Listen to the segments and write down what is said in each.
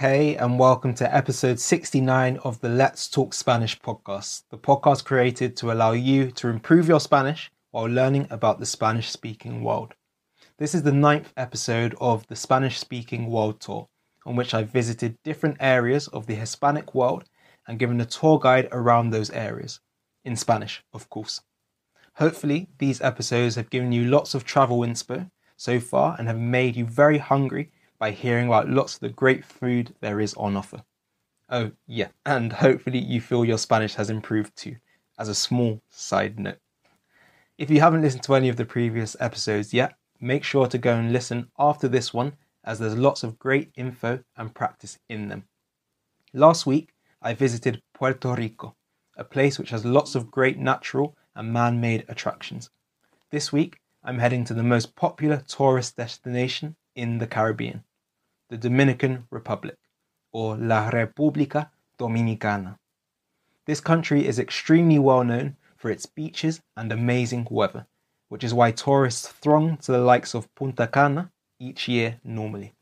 Hey, and welcome to episode 69 of the Let's Talk Spanish podcast, the podcast created to allow you to improve your Spanish while learning about the Spanish speaking world. This is the ninth episode of the Spanish speaking world tour, on which I've visited different areas of the Hispanic world and given a tour guide around those areas, in Spanish, of course. Hopefully, these episodes have given you lots of travel inspo so far and have made you very hungry by hearing about lots of the great food there is on offer. Oh, yeah, and hopefully you feel your Spanish has improved too, as a small side note. If you haven't listened to any of the previous episodes yet, make sure to go and listen after this one, as there's lots of great info and practice in them. Last week, I visited Puerto Rico, a place which has lots of great natural and man made attractions. This week, I'm heading to the most popular tourist destination in the Caribbean the Dominican Republic, or La República Dominicana. This country is extremely well known for its beaches and amazing weather, which is why tourists throng to the likes of Punta Cana each year normally.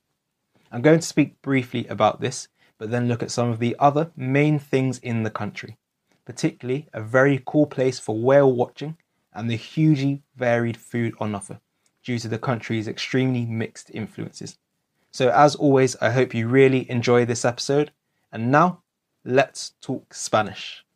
I'm going to speak briefly about this, but then look at some of the other main things in the country, particularly a very cool place for whale watching and the hugely varied food on offer due to the country's extremely mixed influences. So, as always, I hope you really enjoy this episode. And now, let's talk Spanish.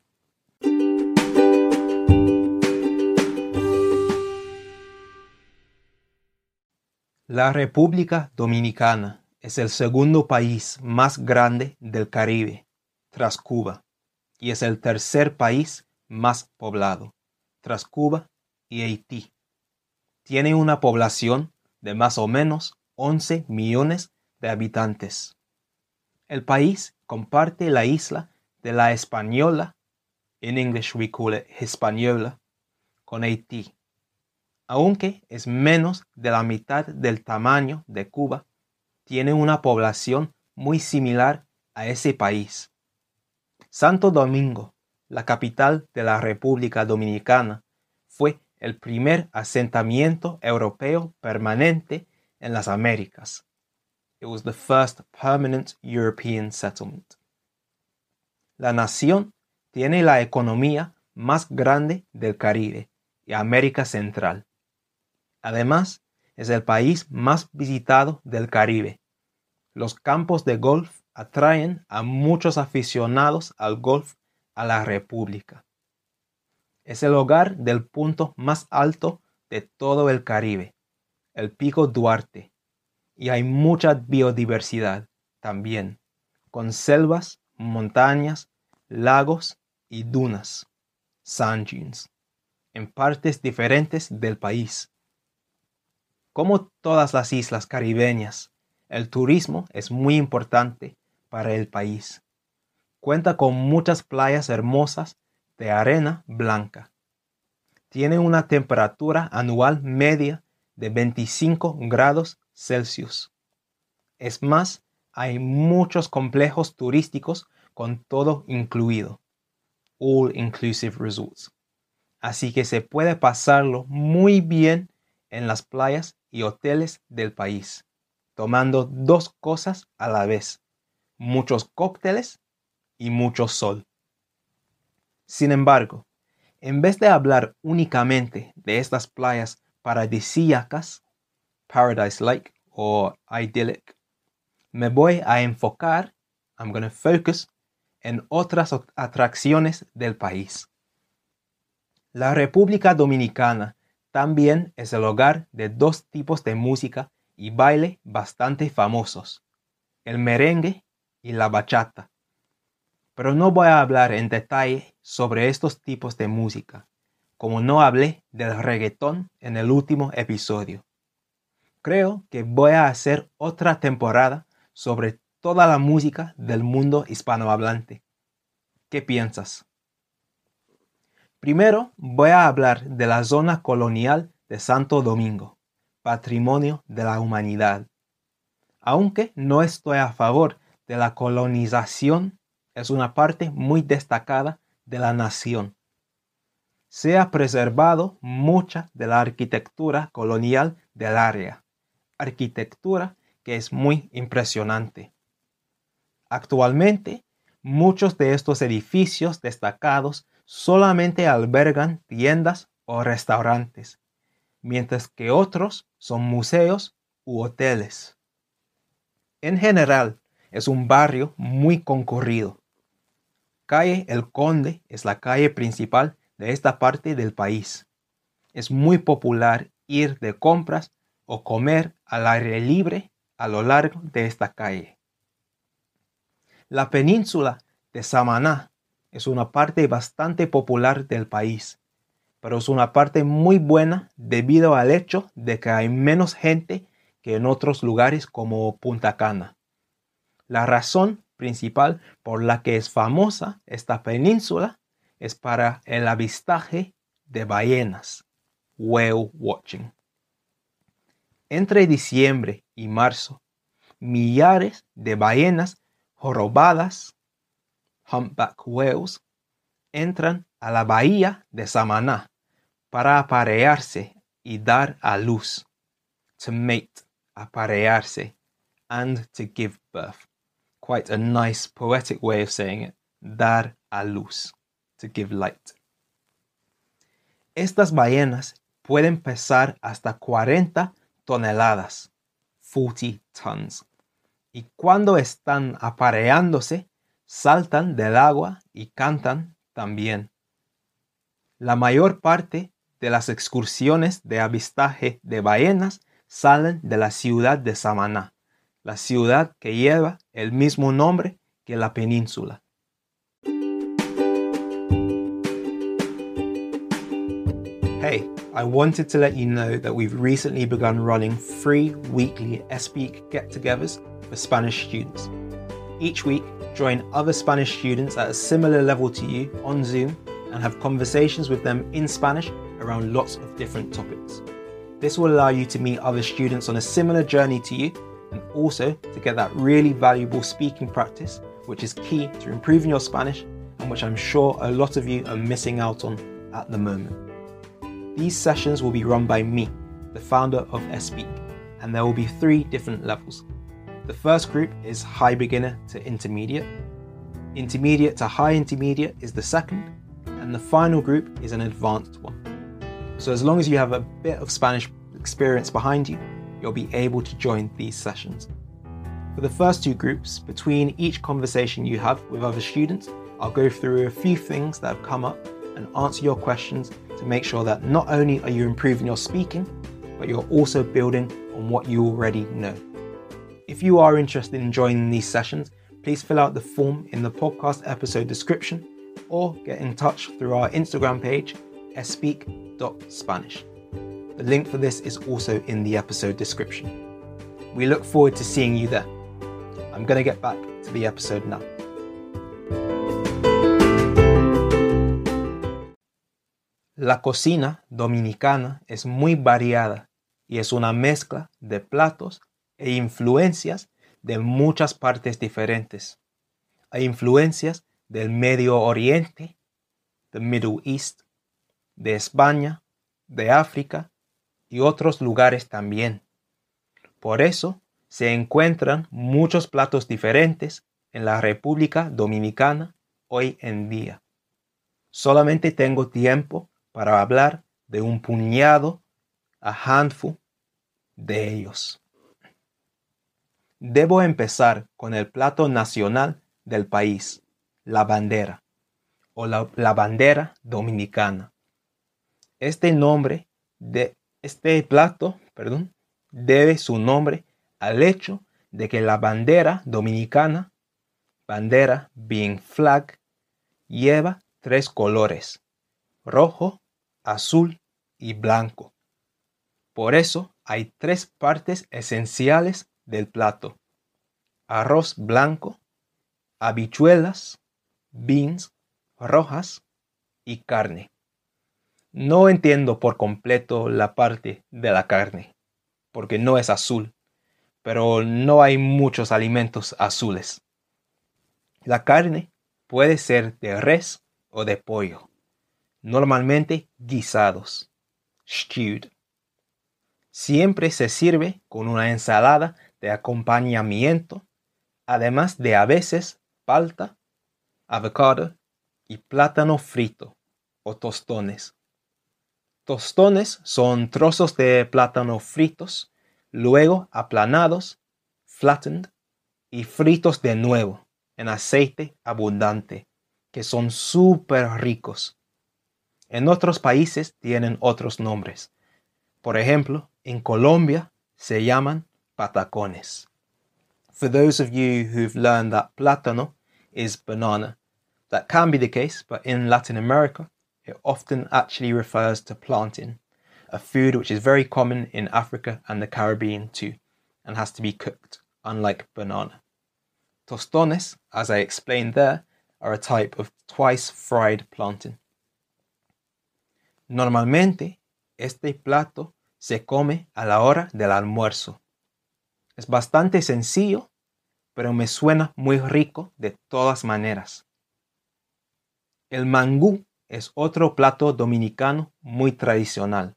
La República Dominicana es el segundo país más grande del Caribe, tras Cuba, y es el tercer país más poblado, tras Cuba y Haití. Tiene una población de más o menos 11 millones de habitantes. El país comparte la isla de la Española, in English we call it Hispaniola, con Haití. Aunque es menos de la mitad del tamaño de Cuba, tiene una población muy similar a ese país. Santo Domingo, la capital de la República Dominicana, fue el primer asentamiento europeo permanente en las Américas. It was the first permanent European settlement. La nación tiene la economía más grande del Caribe y América Central. Además, es el país más visitado del Caribe. Los campos de golf atraen a muchos aficionados al golf a la República. Es el hogar del punto más alto de todo el Caribe, el Pico Duarte, y hay mucha biodiversidad también, con selvas, montañas, lagos y dunas, sand en partes diferentes del país. Como todas las islas caribeñas, el turismo es muy importante para el país. Cuenta con muchas playas hermosas de arena blanca. Tiene una temperatura anual media de 25 grados Celsius. Es más, hay muchos complejos turísticos con todo incluido. All Inclusive Resorts. Así que se puede pasarlo muy bien en las playas y hoteles del país, tomando dos cosas a la vez, muchos cócteles y mucho sol. Sin embargo, en vez de hablar únicamente de estas playas paradisíacas, paradise-like o idyllic, me voy a enfocar, I'm going to focus, en otras atracciones del país. La República Dominicana también es el hogar de dos tipos de música y baile bastante famosos, el merengue y la bachata. Pero no voy a hablar en detalle sobre estos tipos de música, como no hablé del reggaetón en el último episodio. Creo que voy a hacer otra temporada sobre toda la música del mundo hispanohablante. ¿Qué piensas? Primero voy a hablar de la zona colonial de Santo Domingo, patrimonio de la humanidad. Aunque no estoy a favor de la colonización, es una parte muy destacada de la nación se ha preservado mucha de la arquitectura colonial del área, arquitectura que es muy impresionante. Actualmente, muchos de estos edificios destacados solamente albergan tiendas o restaurantes, mientras que otros son museos u hoteles. En general, es un barrio muy concurrido. Calle El Conde es la calle principal de esta parte del país. Es muy popular ir de compras o comer al aire libre a lo largo de esta calle. La península de Samaná es una parte bastante popular del país, pero es una parte muy buena debido al hecho de que hay menos gente que en otros lugares como Punta Cana. La razón principal por la que es famosa esta península es para el avistaje de ballenas, whale watching. Entre diciembre y marzo, millares de ballenas jorobadas humpback whales, entran a la bahía de Samaná para aparearse y dar a luz. To mate, aparearse, and to give birth. Quite a nice poetic way of saying it. Dar a luz. Estas ballenas pueden pesar hasta 40 toneladas, 40 tons. Y cuando están apareándose, saltan del agua y cantan también. La mayor parte de las excursiones de avistaje de ballenas salen de la ciudad de Samaná, la ciudad que lleva el mismo nombre que la península. Hey, I wanted to let you know that we've recently begun running free weekly Speak get togethers for Spanish students. Each week, join other Spanish students at a similar level to you on Zoom and have conversations with them in Spanish around lots of different topics. This will allow you to meet other students on a similar journey to you and also to get that really valuable speaking practice, which is key to improving your Spanish and which I'm sure a lot of you are missing out on at the moment. These sessions will be run by me, the founder of Espeak, and there will be three different levels. The first group is high beginner to intermediate. Intermediate to high intermediate is the second, and the final group is an advanced one. So, as long as you have a bit of Spanish experience behind you, you'll be able to join these sessions. For the first two groups, between each conversation you have with other students, I'll go through a few things that have come up and answer your questions to make sure that not only are you improving your speaking, but you're also building on what you already know. If you are interested in joining these sessions, please fill out the form in the podcast episode description or get in touch through our Instagram page, speak.spanish. The link for this is also in the episode description. We look forward to seeing you there. I'm going to get back to the episode now. La cocina dominicana es muy variada y es una mezcla de platos e influencias de muchas partes diferentes. Hay influencias del Medio Oriente, the Middle East, de España, de África y otros lugares también. Por eso se encuentran muchos platos diferentes en la República Dominicana hoy en día. Solamente tengo tiempo para hablar de un puñado, a handful, de ellos. Debo empezar con el plato nacional del país, la bandera, o la, bandera dominicana. Este nombre de este plato, perdón, debe su nombre al hecho de que la bandera dominicana, bandera being flag, lleva tres colores, rojo, azul y blanco. Por eso hay tres partes esenciales del plato. Arroz blanco, habichuelas, beans rojas y carne. No entiendo por completo la parte de la carne, porque no es azul, pero no hay muchos alimentos azules. La carne puede ser de res o de pollo, normalmente guisados, stewed. Siempre se sirve con una ensalada de acompañamiento, además de a veces palta, avocado y plátano frito o tostones. Tostones son trozos de plátano fritos, luego aplanados, flattened, y fritos de nuevo en aceite abundante, que son súper ricos. En otros países tienen otros nombres. Por ejemplo, en Colombia se llaman patacones. For those of you who've learned that plátano is banana, that can be the case, but in Latin America, it often actually refers to plantain, a food which is very common in Africa and the Caribbean too, and has to be cooked, unlike banana. Tostones, as I explained there, are a type of twice fried plantain. Normalmente, este plato se come a la hora del almuerzo. Es bastante sencillo, pero me suena muy rico de todas maneras. El mangú es otro plato dominicano muy tradicional.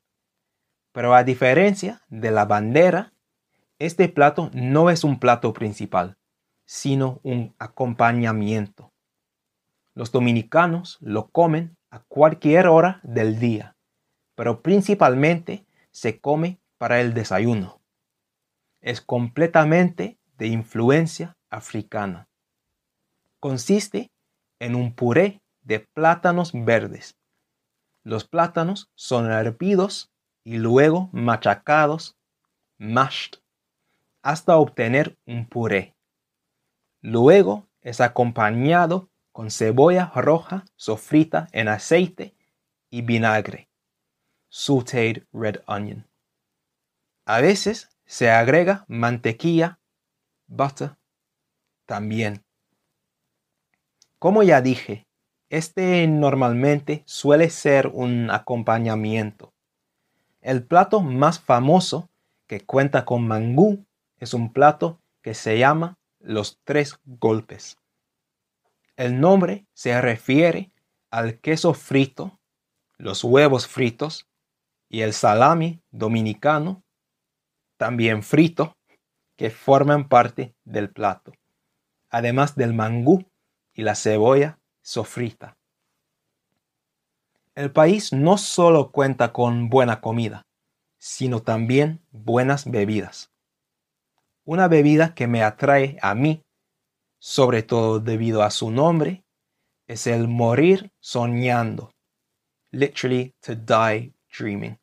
Pero a diferencia de la bandera, este plato no es un plato principal, sino un acompañamiento. Los dominicanos lo comen a cualquier hora del día, pero principalmente se come para el desayuno. Es completamente de influencia africana. Consiste en un puré de plátanos verdes. Los plátanos son hervidos y luego machacados, mashed, hasta obtener un puré. Luego es acompañado con cebolla roja sofrita en aceite y vinagre. Sauteed red onion. A veces se agrega mantequilla, butter, también. Como ya dije, este normalmente suele ser un acompañamiento. El plato más famoso que cuenta con mangú es un plato que se llama los tres golpes. El nombre se refiere al queso frito, los huevos fritos y el salami dominicano, también frito, que forman parte del plato, además del mangú y la cebolla sofrita. El país no solo cuenta con buena comida, sino también buenas bebidas. Una bebida que me atrae a mí sobre todo debido a su nombre, es el morir soñando. Literally to die dreaming.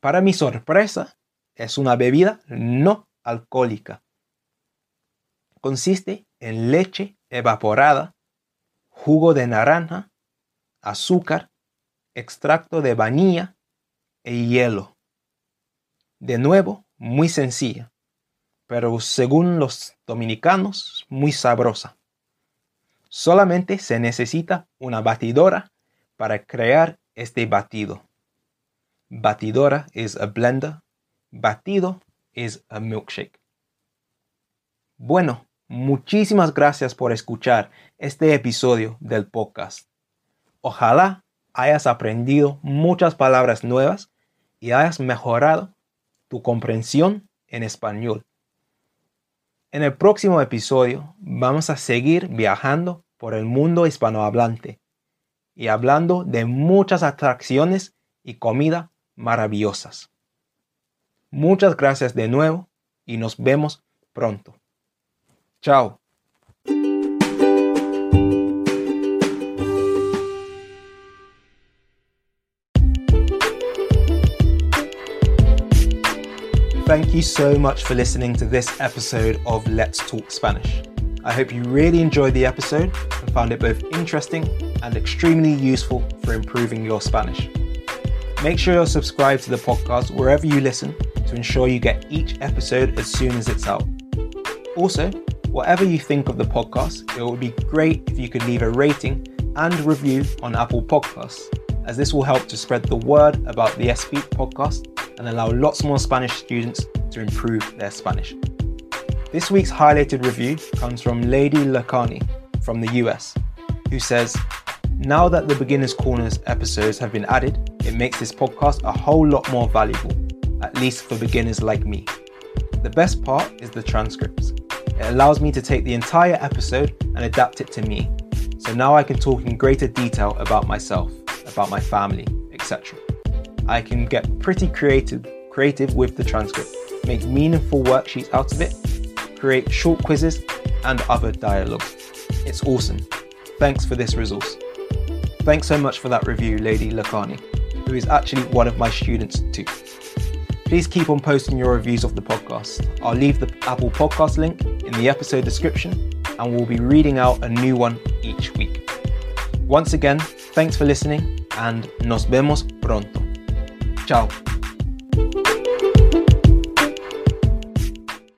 Para mi sorpresa, es una bebida no alcohólica. Consiste en leche evaporada, jugo de naranja, azúcar, extracto de vainilla y hielo. De nuevo, muy sencilla pero según los dominicanos, muy sabrosa. Solamente se necesita una batidora para crear este batido. Batidora is a blender, batido is a milkshake. Bueno, muchísimas gracias por escuchar este episodio del podcast. Ojalá hayas aprendido muchas palabras nuevas y hayas mejorado tu comprensión en español. En el próximo episodio vamos a seguir viajando por el mundo hispanohablante y hablando de muchas atracciones y comida maravillosas. Muchas gracias de nuevo y nos vemos pronto. Chao. Thank you so much for listening to this episode of Let's Talk Spanish. I hope you really enjoyed the episode and found it both interesting and extremely useful for improving your Spanish. Make sure you're subscribed to the podcast wherever you listen to ensure you get each episode as soon as it's out. Also, whatever you think of the podcast, it would be great if you could leave a rating and review on Apple Podcasts, as this will help to spread the word about the Speak podcast and allow lots more Spanish students to improve their Spanish. This week's highlighted review comes from Lady Lacani from the US, who says, Now that the Beginner's Corners episodes have been added, it makes this podcast a whole lot more valuable, at least for beginners like me. The best part is the transcripts. It allows me to take the entire episode and adapt it to me. So now I can talk in greater detail about myself, about my family, etc. I can get pretty creative creative with the transcript, make meaningful worksheets out of it, create short quizzes and other dialogue. It's awesome. Thanks for this resource. Thanks so much for that review, Lady Lakani, who is actually one of my students too. Please keep on posting your reviews of the podcast. I'll leave the Apple Podcast link in the episode description and we'll be reading out a new one each week. Once again, thanks for listening and nos vemos pronto. Tchau.